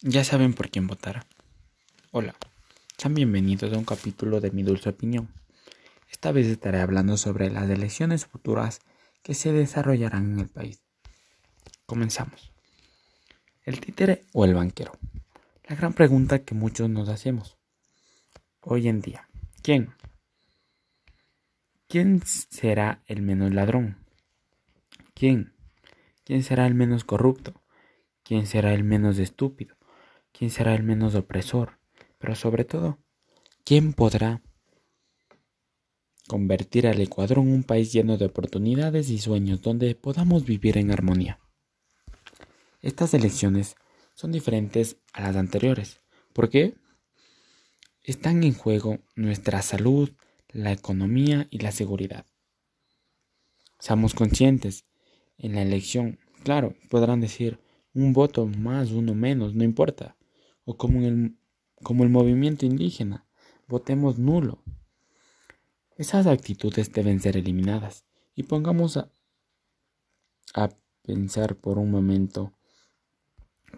Ya saben por quién votar. Hola, sean bienvenidos a un capítulo de mi dulce opinión. Esta vez estaré hablando sobre las elecciones futuras que se desarrollarán en el país. Comenzamos. ¿El títere o el banquero? La gran pregunta que muchos nos hacemos. Hoy en día, ¿quién? ¿Quién será el menos ladrón? ¿Quién? ¿Quién será el menos corrupto? ¿Quién será el menos estúpido? Quién será el menos opresor, pero sobre todo, quién podrá convertir al Ecuador en un país lleno de oportunidades y sueños donde podamos vivir en armonía. Estas elecciones son diferentes a las anteriores. ¿Por qué? Están en juego nuestra salud, la economía y la seguridad. Seamos conscientes, en la elección, claro, podrán decir un voto más, uno menos, no importa o como, el, como el movimiento indígena, votemos nulo. Esas actitudes deben ser eliminadas y pongamos a, a pensar por un momento.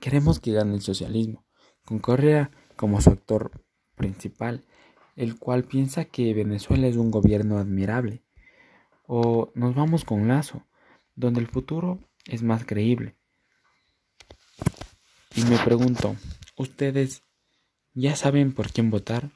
Queremos que gane el socialismo, con Correa como su actor principal, el cual piensa que Venezuela es un gobierno admirable. O nos vamos con Lazo, donde el futuro es más creíble. Y me pregunto, ¿Ustedes ya saben por quién votar?